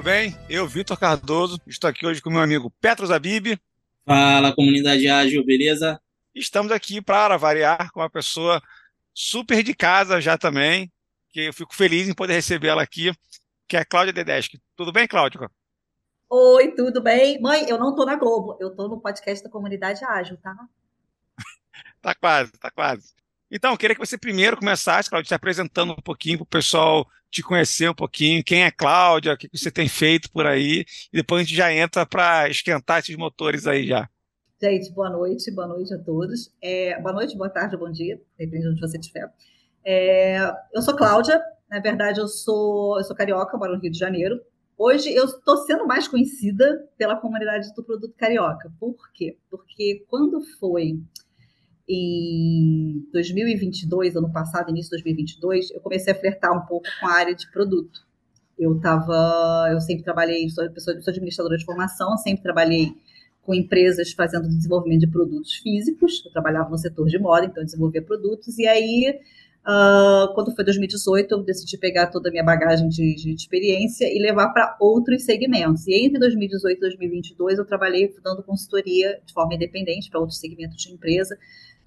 tudo bem? Eu, Vitor Cardoso, estou aqui hoje com meu amigo Petros Abib. Fala, comunidade ágil, beleza? Estamos aqui para variar com uma pessoa super de casa já também, que eu fico feliz em poder recebê-la aqui, que é a Cláudia Dedeschi. Tudo bem, Cláudia? Oi, tudo bem? Mãe, eu não estou na Globo, eu estou no podcast da Comunidade Ágil, tá? tá quase, tá quase. Então, eu queria que você primeiro começasse, Cláudia, te apresentando um pouquinho para o pessoal te conhecer um pouquinho, quem é Cláudia, o que você tem feito por aí, e depois a gente já entra para esquentar esses motores aí já. Gente, boa noite, boa noite a todos. É, boa noite, boa tarde, bom dia, depende de onde você estiver. É, eu sou Cláudia, na verdade eu sou, eu sou carioca, moro no Rio de Janeiro. Hoje eu estou sendo mais conhecida pela comunidade do produto carioca. Por quê? Porque quando foi em 2022, ano passado, início de 2022, eu comecei a flertar um pouco com a área de produto. Eu estava, eu sempre trabalhei, sou, sou administradora de formação, sempre trabalhei com empresas fazendo desenvolvimento de produtos físicos. Eu trabalhava no setor de moda, então desenvolvia produtos. E aí, uh, quando foi 2018, eu decidi pegar toda a minha bagagem de, de experiência e levar para outros segmentos. E entre 2018 e 2022, eu trabalhei dando consultoria de forma independente para outros segmentos de empresa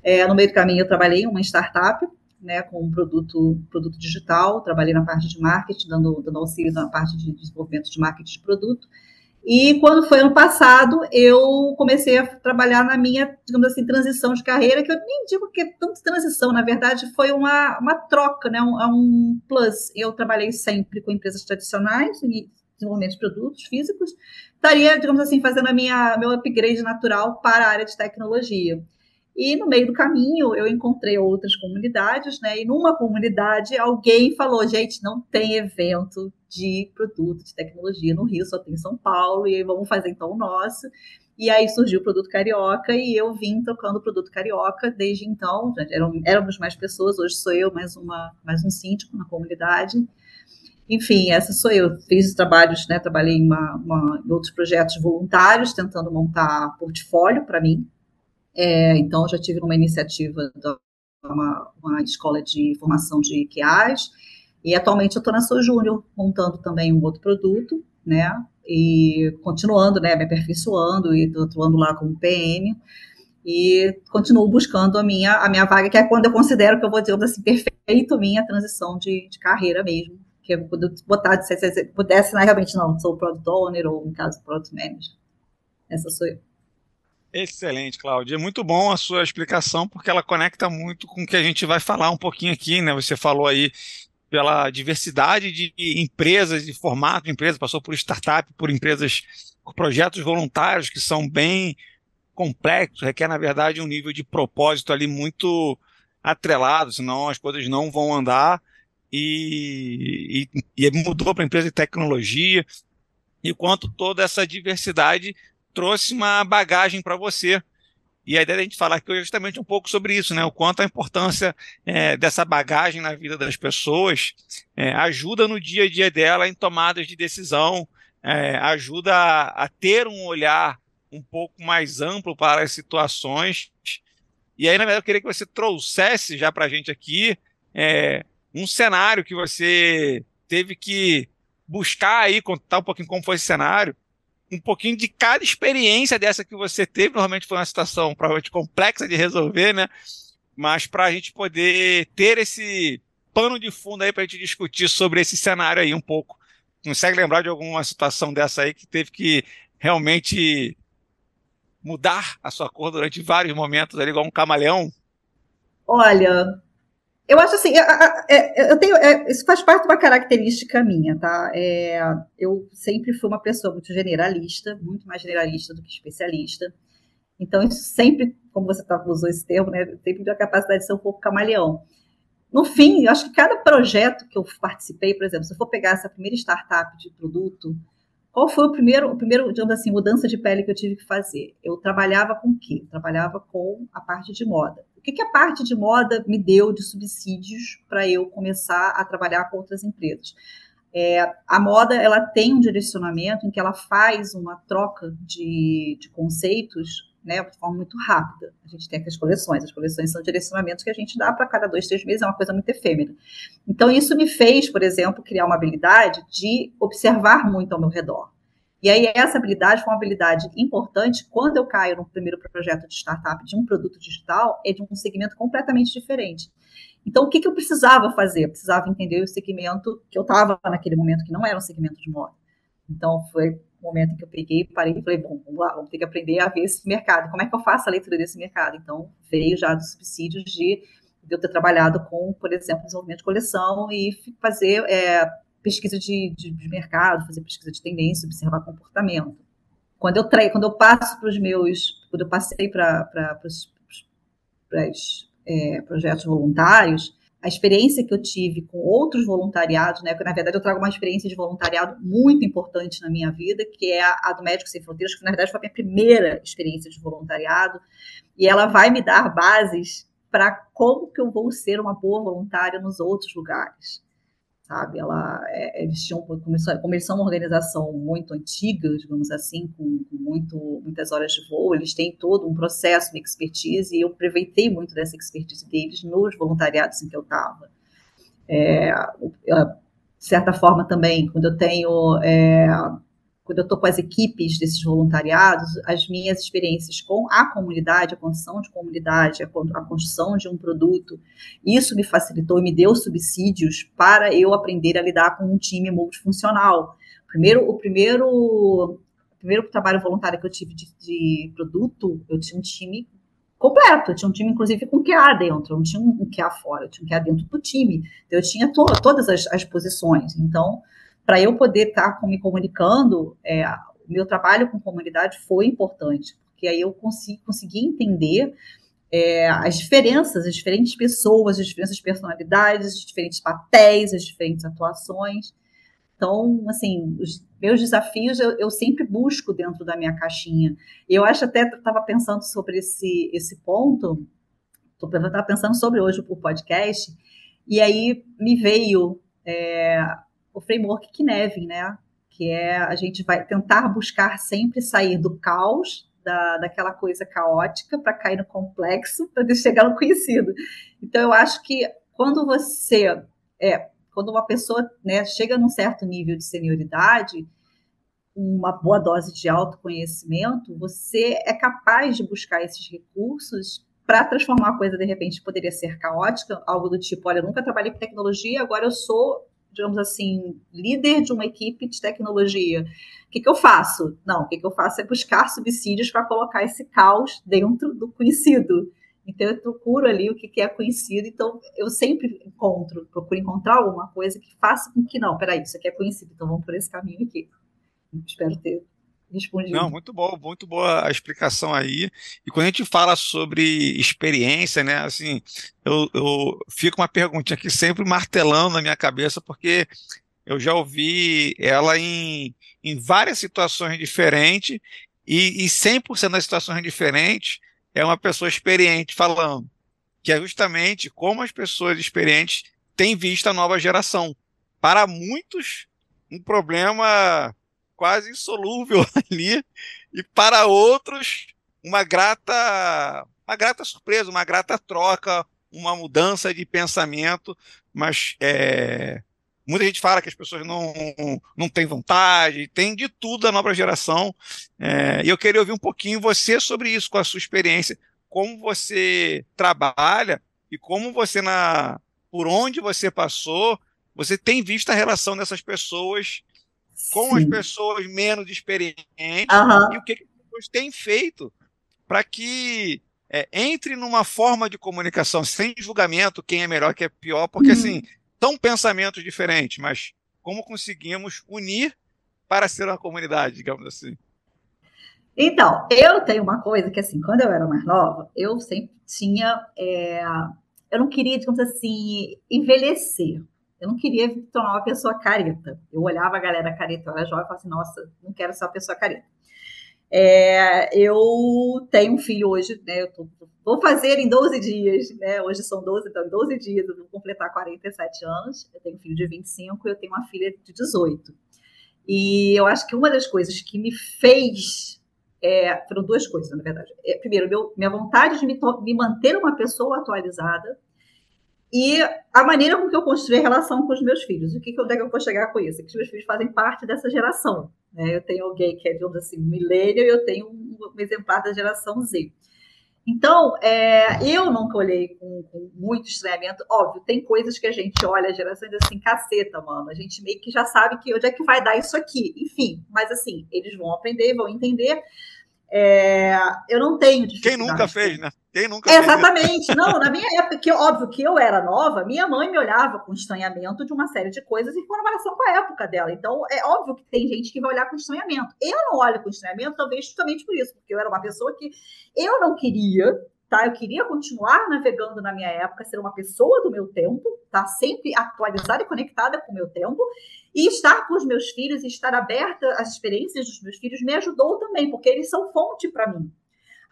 é, no meio do caminho, eu trabalhei em uma startup, né, com um produto, produto digital, trabalhei na parte de marketing, dando, dando auxílio na parte de desenvolvimento de marketing de produto. E quando foi ano passado, eu comecei a trabalhar na minha, digamos assim, transição de carreira, que eu nem digo que é tanto transição, na verdade, foi uma, uma troca, né, um, um plus. Eu trabalhei sempre com empresas tradicionais, em desenvolvimento de produtos físicos, estaria, digamos assim, fazendo a minha, meu upgrade natural para a área de tecnologia. E no meio do caminho eu encontrei outras comunidades, né? E numa comunidade alguém falou: gente, não tem evento de produto de tecnologia no Rio, só tem em São Paulo, e aí vamos fazer então o nosso. E aí surgiu o produto carioca e eu vim tocando o produto carioca desde então. Eram, éramos mais pessoas, hoje sou eu mais, uma, mais um síndico na comunidade. Enfim, essa sou eu. Fiz trabalhos, né? Trabalhei em, uma, uma, em outros projetos voluntários, tentando montar portfólio para mim, é, então, já tive uma iniciativa de uma, uma escola de formação de QAs, e atualmente eu estou na Sou Júnior, montando também um outro produto, né? E continuando, né? Me aperfeiçoando e atuando lá como PM. E continuo buscando a minha, a minha vaga, que é quando eu considero que eu vou, digamos assim, perfeito minha transição de, de carreira mesmo. Que eu botar, se pudesse, né, realmente não, sou Product Owner ou, no caso, Product Manager. Essa sou eu. Excelente, Cláudia. É muito bom a sua explicação, porque ela conecta muito com o que a gente vai falar um pouquinho aqui, né? Você falou aí pela diversidade de empresas, de formato de empresa, passou por startup, por empresas, por projetos voluntários que são bem complexos, requer, na verdade, um nível de propósito ali muito atrelado, senão as coisas não vão andar. E, e, e mudou para empresa de tecnologia, e quanto toda essa diversidade trouxe uma bagagem para você. E a ideia da gente falar aqui é justamente um pouco sobre isso, né? O quanto a importância é, dessa bagagem na vida das pessoas é, ajuda no dia a dia dela em tomadas de decisão, é, ajuda a, a, ter um olhar um pouco mais amplo para as situações. E aí, na verdade, eu queria que você trouxesse já para a gente aqui é, um cenário que você teve que buscar aí, contar um pouquinho como foi esse cenário, um pouquinho de cada experiência dessa que você teve. Normalmente foi uma situação provavelmente complexa de resolver, né? Mas para a gente poder ter esse pano de fundo aí para a gente discutir sobre esse cenário aí um pouco. Consegue lembrar de alguma situação dessa aí que teve que realmente mudar a sua cor durante vários momentos ali, igual um camaleão? Olha, eu acho assim, é, eu tenho, é, isso faz parte de uma característica minha, tá? É, eu sempre fui uma pessoa muito generalista, muito mais generalista do que especialista. Então, isso sempre, como você tá, usou esse termo, né? Sempre deu a capacidade de ser um pouco camaleão. No fim, eu acho que cada projeto que eu participei, por exemplo, se eu for pegar essa primeira startup de produto, qual foi o primeiro, o primeiro, digamos assim, mudança de pele que eu tive que fazer? Eu trabalhava com o quê? Eu trabalhava com a parte de moda que, que a parte de moda me deu de subsídios para eu começar a trabalhar com outras empresas? É, a moda ela tem um direcionamento em que ela faz uma troca de, de conceitos né, de forma muito rápida. A gente tem as coleções, as coleções são direcionamentos que a gente dá para cada dois, três meses, é uma coisa muito efêmera. Então, isso me fez, por exemplo, criar uma habilidade de observar muito ao meu redor. E aí, essa habilidade foi uma habilidade importante quando eu caio no primeiro projeto de startup de um produto digital, é de um segmento completamente diferente. Então, o que, que eu precisava fazer? Eu precisava entender o segmento que eu estava naquele momento, que não era um segmento de moda. Então, foi o momento em que eu peguei, parei e falei, bom, vamos lá, vamos ter que aprender a ver esse mercado. Como é que eu faço a leitura desse mercado? Então, veio já dos subsídios de, de eu ter trabalhado com, por exemplo, desenvolvimento de coleção e fazer é, pesquisa de, de, de, mercado, fazer pesquisa de tendência, observar comportamento. Quando eu traio, quando eu passo para os meus, quando eu passei para os é, projetos voluntários, a experiência que eu tive com outros voluntariados, né? Porque, na verdade, eu trago uma experiência de voluntariado muito importante na minha vida, que é a, a do Médico Sem Fronteiras, que, na verdade, foi a minha primeira experiência de voluntariado, e ela vai me dar bases para como que eu vou ser uma boa voluntária nos outros lugares sabe? Ela, é, eles tinham, começou, como eles são uma organização muito antiga, digamos assim, com, com, muito, muitas horas de voo, eles têm todo um processo, uma expertise, e eu aproveitei muito dessa expertise deles nos voluntariados em que eu estava. É, de certa forma também, quando eu tenho é, quando eu estou com as equipes desses voluntariados, as minhas experiências com a comunidade, a construção de comunidade, a, construção de um produto, isso me facilitou e me deu subsídios para eu aprender a lidar com um time multifuncional. Primeiro, o primeiro, o primeiro trabalho voluntário que eu tive de, de produto, eu tinha um time completo. Eu tinha um time, inclusive, com QA dentro. Eu não tinha um QA fora, eu tinha um QA dentro do time. Então, eu tinha to todas as, as posições. Então, para eu poder estar tá me comunicando, é, o meu trabalho com comunidade foi importante, porque aí eu consegui, consegui entender é, as diferenças, as diferentes pessoas, as diferentes personalidades, os diferentes papéis, as diferentes atuações. Então, assim, os meus desafios eu, eu sempre busco dentro da minha caixinha. Eu acho até, estava pensando sobre esse, esse ponto, estava pensando sobre hoje o podcast, e aí me veio é, o framework Kinevin, né? Que é a gente vai tentar buscar sempre sair do caos, da, daquela coisa caótica, para cair no complexo, para chegar no conhecido. Então, eu acho que quando você é, quando uma pessoa né, chega num certo nível de senioridade, uma boa dose de autoconhecimento, você é capaz de buscar esses recursos para transformar a coisa, de repente, poderia ser caótica, algo do tipo, olha, eu nunca trabalhei com tecnologia, agora eu sou digamos assim, líder de uma equipe de tecnologia. O que, que eu faço? Não, o que, que eu faço é buscar subsídios para colocar esse caos dentro do conhecido. Então, eu procuro ali o que, que é conhecido. Então, eu sempre encontro, procuro encontrar alguma coisa que faça com que, não, peraí, isso aqui é conhecido, então vamos por esse caminho aqui. Espero ter respondido. Não, muito bom, muito boa a explicação aí. E quando a gente fala sobre experiência, né, assim, eu, eu fico uma perguntinha aqui sempre martelando na minha cabeça, porque eu já ouvi ela em, em várias situações diferentes, e, e 100% das situações diferentes é uma pessoa experiente falando, que é justamente como as pessoas experientes têm visto a nova geração. Para muitos, um problema quase insolúvel ali, e para outros, uma grata, uma grata surpresa, uma grata troca, uma mudança de pensamento, mas é, muita gente fala que as pessoas não, não têm vontade, tem de tudo da nova geração, é, e eu queria ouvir um pouquinho você sobre isso, com a sua experiência, como você trabalha e como você, na, por onde você passou, você tem visto a relação dessas pessoas com Sim. as pessoas menos experientes uhum. e o que, que as pessoas têm feito para que é, entre numa forma de comunicação sem julgamento quem é melhor, quem é pior, porque uhum. assim, são pensamentos diferentes, mas como conseguimos unir para ser uma comunidade, digamos assim. Então, eu tenho uma coisa que, assim, quando eu era mais nova, eu sempre tinha. É, eu não queria, digamos assim, envelhecer. Eu não queria tornar uma pessoa careta. Eu olhava a galera careta, eu era jovem e falava assim, nossa, não quero ser uma pessoa careta. É, eu tenho um filho hoje, né? Eu tô, vou fazer em 12 dias, né? Hoje são 12, então em 12 dias eu vou completar 47 anos. Eu tenho um filho de 25 e eu tenho uma filha de 18. E eu acho que uma das coisas que me fez é, foram duas coisas, na verdade. É, primeiro, meu, minha vontade de me, me, manter uma pessoa atualizada e a maneira com que eu construí a relação com os meus filhos. O que, onde é que eu vou chegar com isso? É que os meus filhos fazem parte dessa geração. Né? Eu tenho alguém que é, de assim, milênio e eu tenho um, um exemplar da geração Z. Então, é, eu nunca olhei com, com, muito estranhamento. Óbvio, tem coisas que a gente olha a geração diz assim, caceta, mano. A gente meio que já sabe que onde é que vai dar isso aqui. Enfim, mas assim, eles vão aprender, vão entender. É, eu não tenho Quem nunca fez, né? Quem nunca é, Exatamente. Fez. Não, na minha época, que óbvio que eu era nova, minha mãe me olhava com estranhamento de uma série de coisas em comparação com a época dela. Então, é óbvio que tem gente que vai olhar com estranhamento. Eu não olho com estranhamento, talvez justamente por isso, porque eu era uma pessoa que eu não queria Tá? Eu queria continuar navegando na minha época, ser uma pessoa do meu tempo, tá? Sempre atualizada e conectada com o meu tempo. E estar com os meus filhos, estar aberta às experiências dos meus filhos me ajudou também, porque eles são fonte para mim.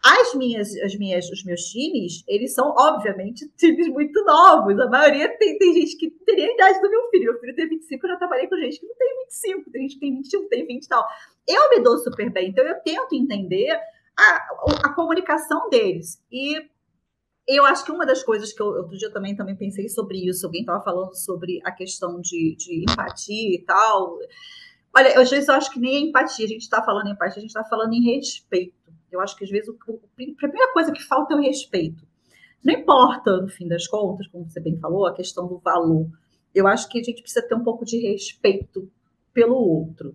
As minhas, as minhas, os meus times, eles são, obviamente, times muito novos. A maioria tem, tem gente que teria a idade do meu filho. Meu filho tem 25, eu já trabalhei com gente que não tem 25, tem gente que tem 21, tem 20 e tal. Eu me dou super bem, então eu tento entender a, a comunicação deles. E eu acho que uma das coisas que eu outro dia também, também pensei sobre isso, alguém estava falando sobre a questão de, de empatia e tal. Olha, às vezes eu acho que nem é empatia, a gente está falando em empatia, a gente está falando em respeito. Eu acho que às vezes o, a primeira coisa que falta é o respeito. Não importa, no fim das contas, como você bem falou, a questão do valor. Eu acho que a gente precisa ter um pouco de respeito pelo outro.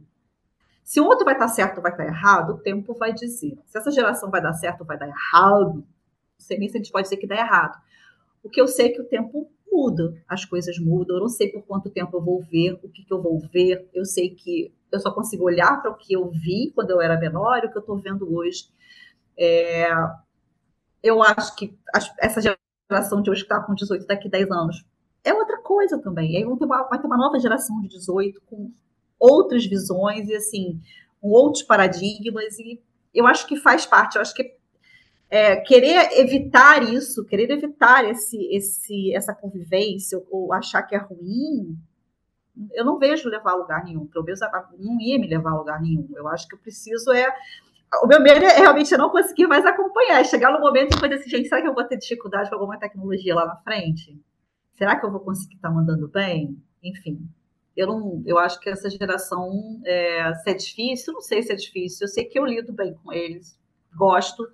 Se o outro vai estar certo ou vai estar errado, o tempo vai dizer. Se essa geração vai dar certo ou vai dar errado, não sei nem se a gente pode dizer que dá errado. O que eu sei é que o tempo muda, as coisas mudam. Eu não sei por quanto tempo eu vou ver, o que, que eu vou ver. Eu sei que eu só consigo olhar para o que eu vi quando eu era menor e o que eu estou vendo hoje. É, eu acho que essa geração de hoje que está com 18 daqui a 10 anos é outra coisa também. Aí vai ter uma nova geração de 18 com outras visões e assim, outros paradigmas e eu acho que faz parte, eu acho que é, querer evitar isso, querer evitar esse, esse, essa convivência ou achar que é ruim, eu não vejo levar a lugar nenhum. Pelo menos não ia me levar a lugar nenhum. Eu acho que eu preciso é. O meu medo é realmente eu não conseguir mais acompanhar. Chegar no momento e fazer assim, gente, será que eu vou ter dificuldade com alguma tecnologia lá na frente? Será que eu vou conseguir estar mandando bem? Enfim, eu não, eu acho que essa geração é, se é difícil, não sei se é difícil. Eu sei que eu lido bem com eles, gosto,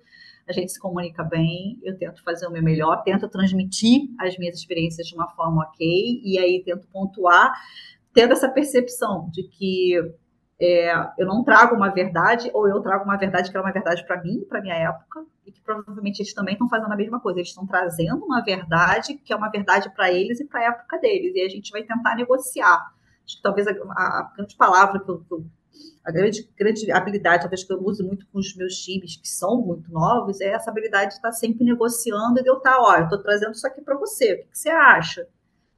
a gente se comunica bem, eu tento fazer o meu melhor, tento transmitir as minhas experiências de uma forma ok, e aí tento pontuar, tendo essa percepção de que é, eu não trago uma verdade, ou eu trago uma verdade que era uma verdade para mim, para minha época, e que provavelmente eles também estão fazendo a mesma coisa. Eles estão trazendo uma verdade que é uma verdade para eles e para a época deles, e a gente vai tentar negociar Acho que talvez a, a, grande palavra que eu, que eu a grande, grande habilidade, talvez que eu uso muito com os meus times, que são muito novos, é essa habilidade de estar sempre negociando e de eu estar, olha, eu estou trazendo isso aqui para você, o que, que, você acha?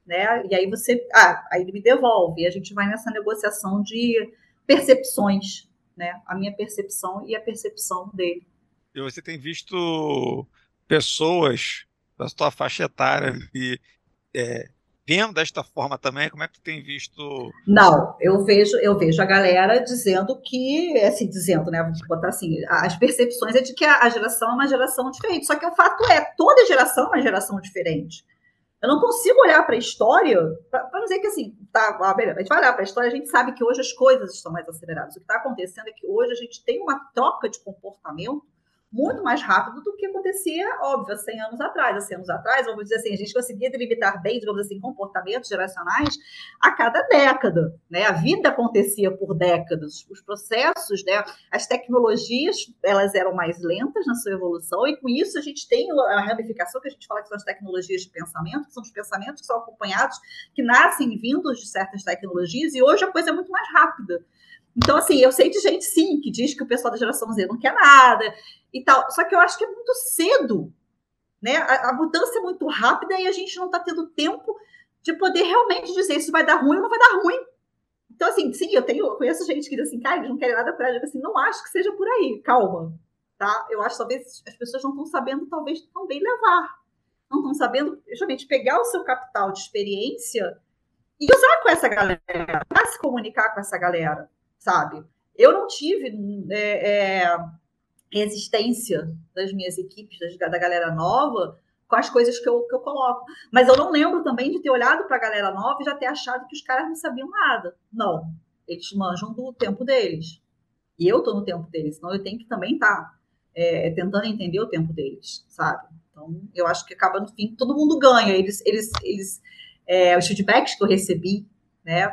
Né? E aí você, ah, aí ele me devolve, e a gente vai nessa negociação de percepções, né? A minha percepção e a percepção dele. E você tem visto pessoas da sua faixa etária e é, vendo desta forma também? Como é que tu tem visto? Não, eu vejo, eu vejo a galera dizendo que, assim, dizendo, né? Vamos botar assim, as percepções é de que a, geração é uma geração diferente. Só que o fato é, toda geração é uma geração diferente. Eu não consigo olhar para a história para dizer que assim, tá, a gente vai olhar para a história, a gente sabe que hoje as coisas estão mais aceleradas. O que está acontecendo é que hoje a gente tem uma troca de comportamento muito mais rápido do que acontecia, óbvio, há 100 anos atrás. Há 100 anos atrás, vamos dizer assim, a gente conseguia delimitar bem, digamos assim, comportamentos geracionais a cada década. Né? A vida acontecia por décadas. Os processos, né? as tecnologias, elas eram mais lentas na sua evolução, e com isso a gente tem a ramificação que a gente fala que são as tecnologias de pensamento, que são os pensamentos que são acompanhados, que nascem vindos de certas tecnologias, e hoje a coisa é muito mais rápida. Então, assim, eu sei de gente, sim, que diz que o pessoal da geração Z não quer nada e tal. Só que eu acho que é muito cedo, né? A, a mudança é muito rápida e a gente não está tendo tempo de poder realmente dizer se vai dar ruim ou não vai dar ruim. Então, assim, sim, eu tenho, eu conheço gente que diz assim, cara, eles não querem nada para ela. assim, não acho que seja por aí, calma, tá? Eu acho que talvez as pessoas não estão sabendo, talvez, também levar. Não estão sabendo, justamente, pegar o seu capital de experiência e usar com essa galera, para se comunicar com essa galera sabe? Eu não tive é, é, resistência das minhas equipes, da galera nova, com as coisas que eu, que eu coloco. Mas eu não lembro também de ter olhado para a galera nova e já ter achado que os caras não sabiam nada. Não. Eles manjam do tempo deles. E eu estou no tempo deles, então eu tenho que também estar tá, é, tentando entender o tempo deles, sabe? Então, eu acho que acaba no fim, todo mundo ganha. Eles, eles, eles é, os feedbacks que eu recebi, né,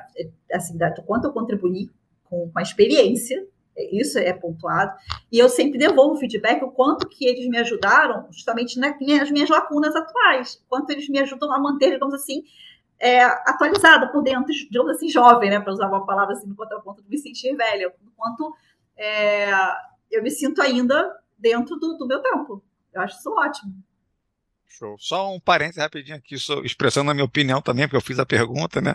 assim, do quanto eu contribuí com, com a experiência, isso é pontuado, e eu sempre devolvo feedback o quanto que eles me ajudaram justamente nas minhas lacunas atuais, quanto eles me ajudam a manter, digamos assim, é, atualizada por dentro, digamos assim, jovem, né, para usar uma palavra assim no contraponto de me sentir velha, o quanto é, eu me sinto ainda dentro do, do meu tempo. Eu acho isso ótimo. Show. Só um parênteses rapidinho aqui, expressando a minha opinião também, porque eu fiz a pergunta, né?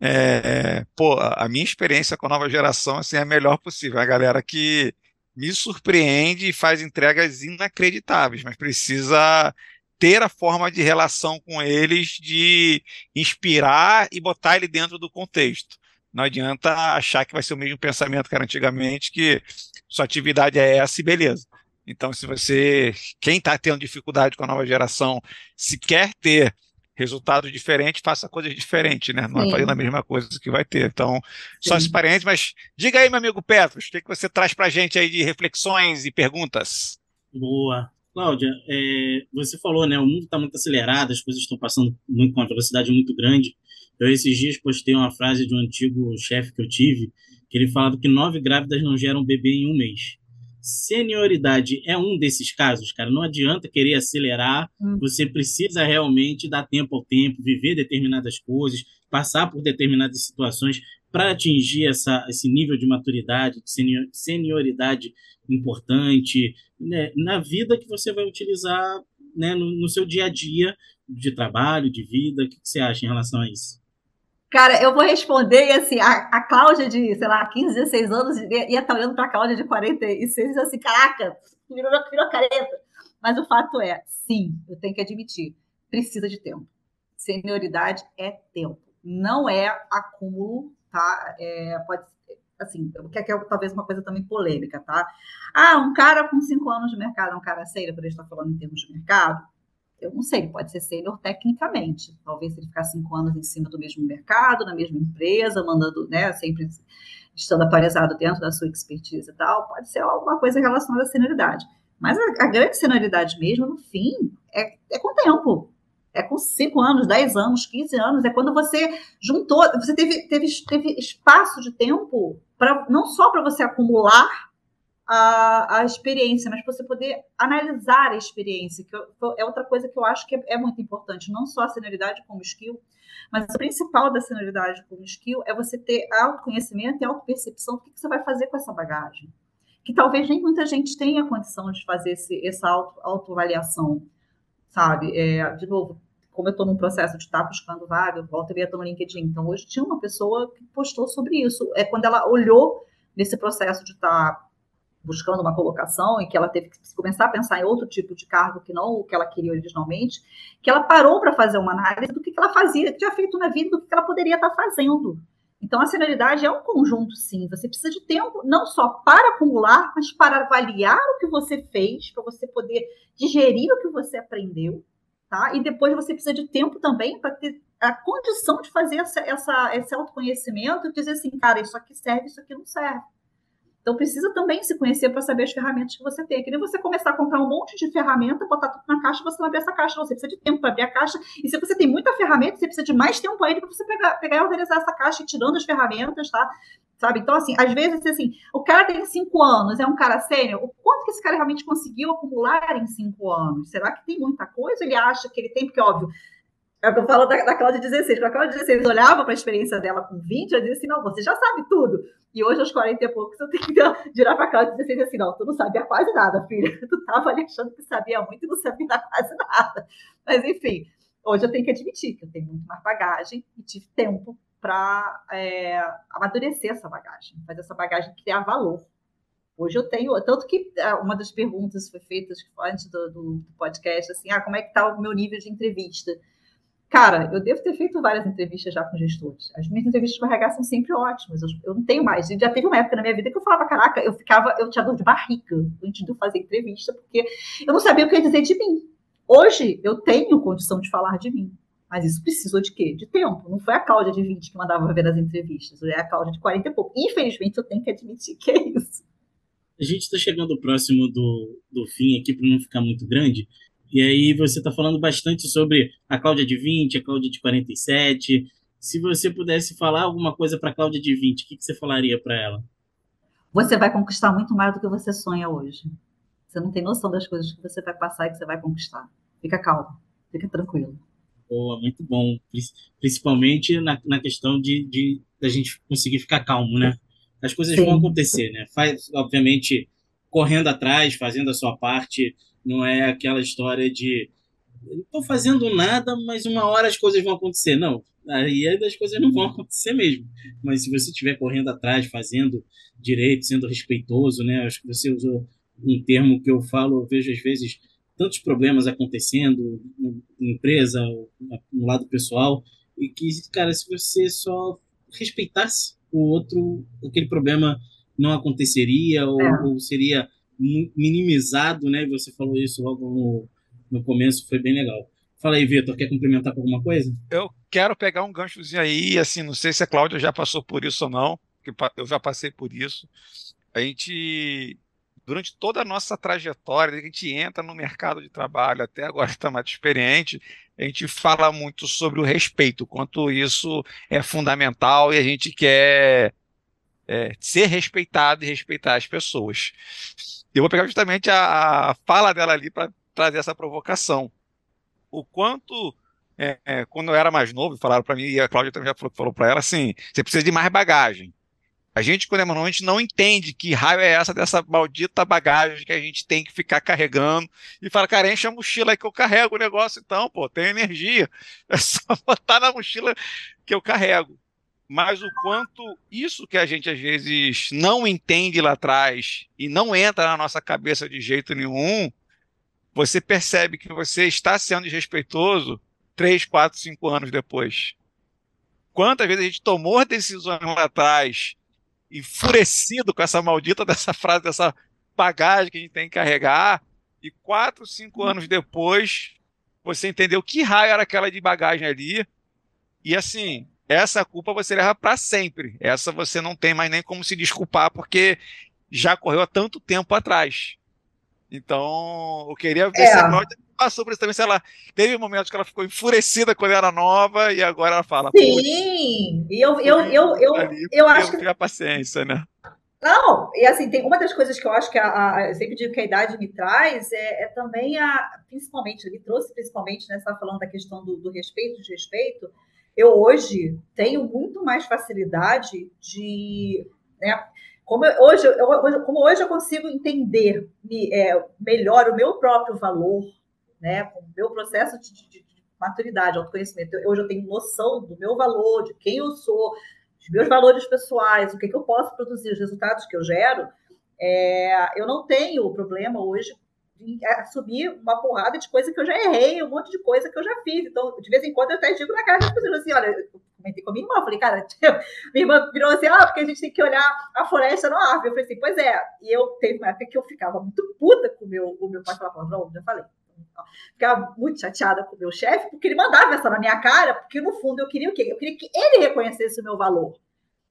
É, pô, a minha experiência com a nova geração assim, é a melhor possível. É a galera que me surpreende e faz entregas inacreditáveis, mas precisa ter a forma de relação com eles de inspirar e botar ele dentro do contexto. Não adianta achar que vai ser o mesmo pensamento que era antigamente, que sua atividade é essa e beleza. Então, se você, quem está tendo dificuldade com a nova geração, se quer ter resultados diferentes, faça coisas diferentes, né? Não é Sim. é fazendo a mesma coisa que vai ter. Então, Sim. só esse parênteses, mas diga aí, meu amigo Petros, o que, que você traz para a gente aí de reflexões e perguntas? Boa. Cláudia, é, você falou, né? O mundo está muito acelerado, as coisas estão passando muito com uma velocidade muito grande. Eu, esses dias, postei uma frase de um antigo chefe que eu tive, que ele falava que nove grávidas não geram bebê em um mês. Senioridade é um desses casos, cara. Não adianta querer acelerar. Hum. Você precisa realmente dar tempo ao tempo, viver determinadas coisas, passar por determinadas situações para atingir essa, esse nível de maturidade, de senioridade importante né, na vida que você vai utilizar né, no, no, seu dia a dia de trabalho, de vida. O que você acha em relação a isso? Cara, eu vou responder, e assim, a, a Cláudia de, sei lá, 15, 16 anos ia estar olhando para a Cláudia de 46 e assim, caraca, virou, virou careta. Mas o fato é, sim, eu tenho que admitir, precisa de tempo. Senioridade é tempo, não é acúmulo, tá? É, pode assim, que é, talvez uma coisa também polêmica, tá? Ah, um cara com cinco anos de mercado é um cara sério, para a gente estar falando em termos de mercado? Eu não sei, ele pode ser sênior tecnicamente. Talvez se ele ficar cinco anos em cima do mesmo mercado, na mesma empresa, mandando, né, sempre estando atualizado dentro da sua expertise e tal, pode ser alguma coisa relacionada à senioridade. Mas a, a grande senioridade mesmo, no fim, é, é com tempo. É com cinco anos, dez anos, quinze anos. É quando você juntou, você teve, teve, teve espaço de tempo para não só para você acumular a, a experiência, mas você poder analisar a experiência, que é outra coisa que eu acho que é, é muito importante, não só a senioridade como skill, mas o principal da senioridade como skill é você ter autoconhecimento e autopercepção do que, você vai fazer com essa bagagem. Que talvez nem muita gente tenha condição de fazer esse, essa auto, autoavaliação, sabe? É, de novo, como eu estou num processo de estar tá buscando vaga, volta e meia estou no LinkedIn. Então, hoje tinha uma pessoa que postou sobre isso. É quando ela olhou nesse processo de estar tá buscando uma colocação e que ela teve que começar a pensar em outro tipo de cargo que não o que ela queria originalmente, que ela parou para fazer uma análise do que, ela fazia, que tinha feito na vida, do que ela poderia estar fazendo. Então, a senioridade é um conjunto, sim. Você precisa de tempo, não só para acumular, mas para avaliar o que você fez, para você poder digerir o que você aprendeu, tá? E depois você precisa de tempo também para ter a condição de fazer essa, essa, esse autoconhecimento e dizer assim, cara, isso aqui serve, isso aqui não serve. Então, precisa também se conhecer para saber as ferramentas que você tem. Que nem você começar a comprar um monte de ferramenta, botar tudo na caixa, você não abrir essa caixa. Não, você precisa de tempo para abrir a caixa. E se você tem muita ferramenta, você precisa de mais tempo ainda para você pegar, pegar e organizar essa caixa, tirando as ferramentas, tá? Sabe? Então, assim, às vezes, assim, o cara tem cinco anos, é um cara sênior, o quanto que esse cara realmente conseguiu acumular em cinco anos? Será que tem muita coisa? Ele acha que ele tem, porque, óbvio, é o que eu falo da, da Cláudia 16. Quando a Cláudia 16 olhava para a experiência dela com 20, ela dizia assim: não, você já sabe tudo. E hoje, aos 40 e poucos, eu tenho que virar para a Cláudia 16 assim: não, tu não sabia quase nada, filha. Tu estava ali achando que sabia muito e não sabia quase nada. Mas, enfim, hoje eu tenho que admitir que eu tenho muito mais bagagem e tive tempo para é, amadurecer essa bagagem, fazer essa bagagem criar valor. Hoje eu tenho, tanto que é, uma das perguntas foi feita antes do, do, podcast, assim, ah, como é que está o meu nível de entrevista? Cara, eu devo ter feito várias entrevistas já com gestores. As minhas entrevistas com RH são sempre ótimas. Eu, eu não tenho mais. Já teve uma época na minha vida que eu falava, caraca, eu ficava, eu tinha dor de barriga antes de eu fazer entrevista, porque eu não sabia o que ia dizer de mim. Hoje eu tenho condição de falar de mim. Mas isso precisou de quê? De tempo. Não foi a Cláudia de 20 que mandava ver as entrevistas. É a Cláudia de 40 e pouco. Infelizmente, eu tenho que admitir que é isso. A gente está chegando próximo do, do fim aqui, para não ficar muito grande. E aí você está falando bastante sobre a Cláudia de 20, a Cláudia de 47. Se você pudesse falar alguma coisa para a Cláudia de 20, o que, que você falaria para ela? Você vai conquistar muito mais do que você sonha hoje. Você não tem noção das coisas que você vai passar e que você vai conquistar. Fica calmo, fica tranquilo. Boa, muito bom. Principalmente na, na questão de, de da gente conseguir ficar calmo, né? As coisas Sim. vão acontecer, né? Faz, obviamente, correndo atrás, fazendo a sua parte, não é aquela história de não estou fazendo nada, mas uma hora as coisas vão acontecer. Não, aí as coisas não vão acontecer mesmo. Mas se você estiver correndo atrás, fazendo direito, sendo respeitoso, né? Acho que você usou um termo que eu falo, eu vejo às vezes tantos problemas acontecendo na empresa, no lado pessoal, e que, cara, se você só respeitasse o outro, aquele problema não aconteceria ou, é. ou seria minimizado, né? Você falou isso logo no, no começo, foi bem legal. Fala aí, Vitor, quer complementar com alguma coisa? Eu quero pegar um ganchozinho aí, assim, não sei se a Cláudia já passou por isso ou não, porque eu já passei por isso. A gente, durante toda a nossa trajetória, a gente entra no mercado de trabalho, até agora está mais experiente, a gente fala muito sobre o respeito, quanto isso é fundamental e a gente quer é, ser respeitado e respeitar as pessoas. Eu vou pegar justamente a, a fala dela ali para trazer essa provocação. O quanto, é, é, quando eu era mais novo, falaram para mim, e a Cláudia também já falou, falou para ela assim: você precisa de mais bagagem. A gente, quando é manual, a gente não entende que raio é essa dessa maldita bagagem que a gente tem que ficar carregando. E fala, cara, enche a mochila aí que eu carrego o negócio, então, pô, tem energia. É só botar na mochila que eu carrego mas o quanto isso que a gente às vezes não entende lá atrás e não entra na nossa cabeça de jeito nenhum, você percebe que você está sendo desrespeitoso três, quatro, cinco anos depois. Quantas vezes a gente tomou decisões lá atrás, enfurecido com essa maldita dessa frase, dessa bagagem que a gente tem que carregar, e quatro, cinco anos depois você entendeu que raio era aquela de bagagem ali, e assim, essa culpa você leva para sempre. Essa você não tem mais nem como se desculpar, porque já correu há tanto tempo atrás. Então, eu queria ver é. se a Cláudia passou por isso também, se ela teve momentos que ela ficou enfurecida quando era nova e agora ela fala. Sim, e eu, eu, eu, eu, ali, eu acho que. a paciência, né? Não, e assim, tem uma das coisas que eu acho que a, a eu sempre digo que a idade me traz é, é também a, principalmente, ele trouxe principalmente, né, você estava falando da questão do, do respeito, de respeito, eu hoje tenho muito mais facilidade de. Né, como, eu, hoje, eu, como hoje eu consigo entender é, melhor o meu próprio valor, né, o meu processo de, de, de maturidade, autoconhecimento. Hoje eu tenho noção do meu valor, de quem eu sou, dos meus valores pessoais, o que, que eu posso produzir, os resultados que eu gero. É, eu não tenho problema hoje assumir uma porrada de coisa que eu já errei, um monte de coisa que eu já fiz. Então, de vez em quando, eu até digo na cara das pessoas assim: olha, eu comentei com a minha irmã, falei, cara, minha irmã virou assim: ah, porque a gente tem que olhar a floresta no árvore. Eu falei assim: pois é. E eu teve uma época que eu ficava muito puta com o meu, o meu pai, falar palavrão, já falei. Ficava muito chateada com o meu chefe, porque ele mandava essa na minha cara, porque no fundo eu queria o quê? Eu queria que ele reconhecesse o meu valor.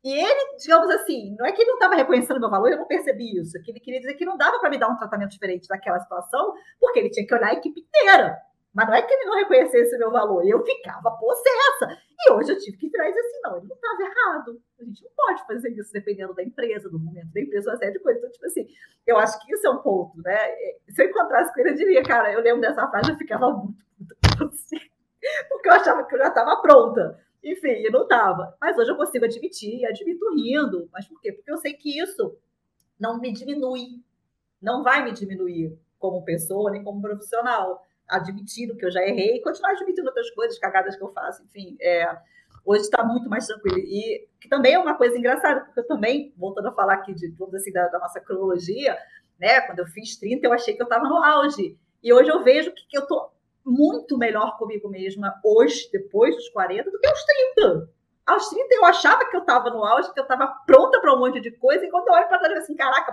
E ele, digamos assim, não é que ele não estava reconhecendo meu valor, eu não percebi isso. Que ele queria dizer que não dava para me dar um tratamento diferente daquela situação, porque ele tinha que olhar a equipe inteira. Mas não é que ele não reconhecesse o meu valor, eu ficava possessa. E hoje eu tive que virar e dizer assim: não, ele não estava errado. A gente não pode fazer isso dependendo da empresa, do momento da empresa, uma série de coisas. Então, tipo assim, eu acho que isso é um ponto, né? Se eu encontrasse com ele, eu diria, cara, eu lembro dessa frase, eu ficava muito puta. Porque eu achava que eu já estava pronta. Enfim, não estava. Mas hoje eu consigo admitir, admito rindo. Mas por quê? Porque eu sei que isso não me diminui, não vai me diminuir como pessoa, nem como profissional. Admitindo que eu já errei continuar admitindo outras coisas, cagadas que eu faço, enfim. É, hoje está muito mais tranquilo. E que também é uma coisa engraçada, porque eu também, voltando a falar aqui de, vamos assim, da, da nossa cronologia, né? Quando eu fiz 30, eu achei que eu estava no auge. E hoje eu vejo que, que eu estou muito melhor comigo mesma hoje, depois dos 40, do que aos 30. Aos 30 eu achava que eu estava no auge, que eu estava pronta para um monte de coisa, e quando eu olho para trás, assim, caraca,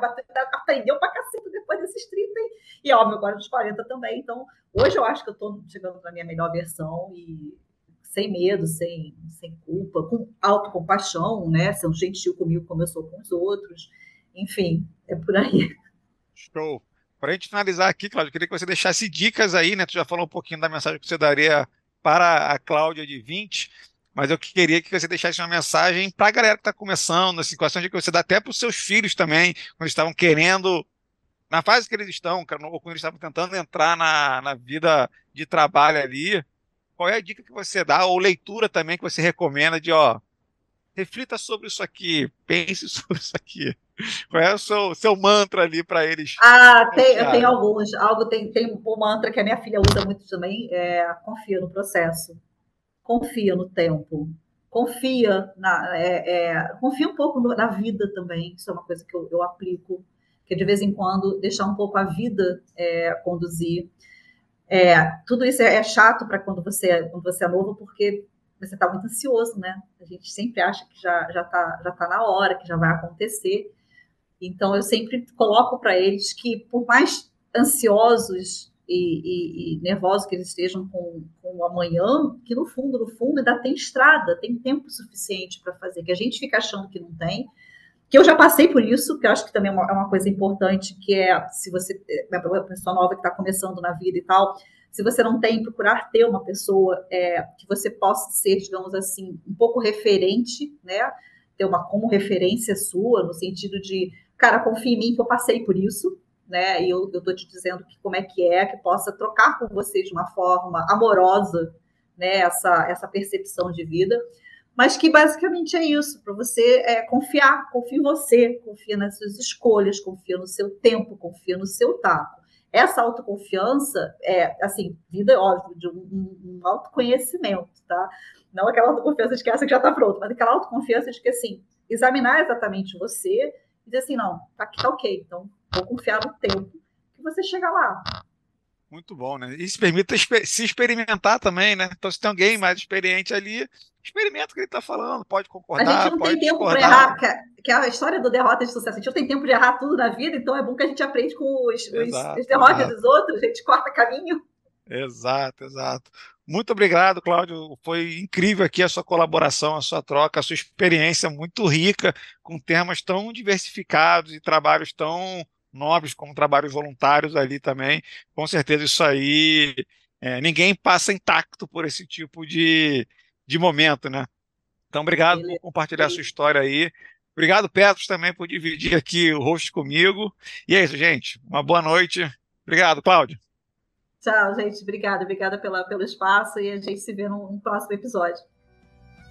aprendeu pra caceta depois desses 30, e, e óbvio, agora dos 40 também. Então, hoje eu acho que eu estou chegando na minha melhor versão e sem medo, sem, sem culpa, com autocompaixão, né? Sendo gentil comigo como eu sou com os outros. Enfim, é por aí. Show. Para a gente finalizar aqui, Cláudio, eu queria que você deixasse dicas aí, né? Tu já falou um pouquinho da mensagem que você daria para a Cláudia de 20, mas eu queria que você deixasse uma mensagem para a galera que está começando, assim, questão de que você dá até para os seus filhos também, quando estavam querendo, na fase que eles estão, ou quando eles estavam tentando entrar na, na vida de trabalho ali, qual é a dica que você dá, ou leitura também que você recomenda de, ó, reflita sobre isso aqui, pense sobre isso aqui. Qual é o seu, seu mantra ali para eles? Ah, tem, eu tenho alguns. Algo tem, tem um mantra que a minha filha usa muito também, é confia no processo, confia no tempo, confia na, é, é, confia um pouco na vida também. Isso é uma coisa que eu, eu aplico, que de vez em quando deixar um pouco a vida é, conduzir. É, tudo isso é, é chato para quando você, quando você é novo, porque você está muito ansioso, né? A gente sempre acha que já já está já tá na hora, que já vai acontecer. Então eu sempre coloco para eles que por mais ansiosos e, e, e, nervosos que eles estejam com, com o amanhã, que no fundo, no fundo, ainda tem estrada, tem tempo suficiente para fazer, que a gente fica achando que não tem, que eu já passei por isso, que eu acho que também é uma, é uma coisa importante, que é, se você, é uma pessoa nova que está começando na vida e tal, se você não tem, procurar ter uma pessoa é, que você possa ser, digamos assim, um pouco referente, né, ter uma como referência sua, no sentido de, cara, confia em mim que eu passei por isso, né, e eu, eu tô te dizendo que como é que é, que possa trocar com você de uma forma amorosa, né, essa, essa percepção de vida, mas que basicamente é isso, para você é, confiar, confia em você, confia nas suas escolhas, confia no seu tempo, confia no seu taco. Essa autoconfiança é, assim, vida, óbvio, de um, um autoconhecimento, tá? Não aquela autoconfiança de que essa já está pronta, mas aquela autoconfiança de que, assim, examinar exatamente você e dizer assim, não, tá aqui, tá ok, então vou confiar no tempo que você chega lá. Muito bom, né? E se permita se experimentar também, né? Então, se tem alguém mais experiente ali, experimenta o que ele está falando, pode concordar. A gente não tem tempo para errar, que é a história do derrota de sucesso. A gente não tem tempo de errar tudo na vida, então é bom que a gente aprende com os, exato, os derrotas exato. dos outros, a gente corta caminho. Exato, exato. Muito obrigado, Cláudio. Foi incrível aqui a sua colaboração, a sua troca, a sua experiência muito rica, com temas tão diversificados e trabalhos tão nobres como trabalhos voluntários ali também. Com certeza isso aí é, ninguém passa intacto por esse tipo de, de momento, né? Então, obrigado por compartilhar a sua história aí. Obrigado, Petros, também por dividir aqui o host comigo. E é isso, gente. Uma boa noite. Obrigado, Cláudio. Tchau, gente. Obrigada. Obrigada pela, pelo espaço e a gente se vê num, num próximo episódio.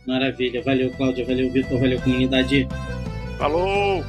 Maravilha. Valeu, Cláudia. Valeu, Vitor. Valeu, comunidade. Falou!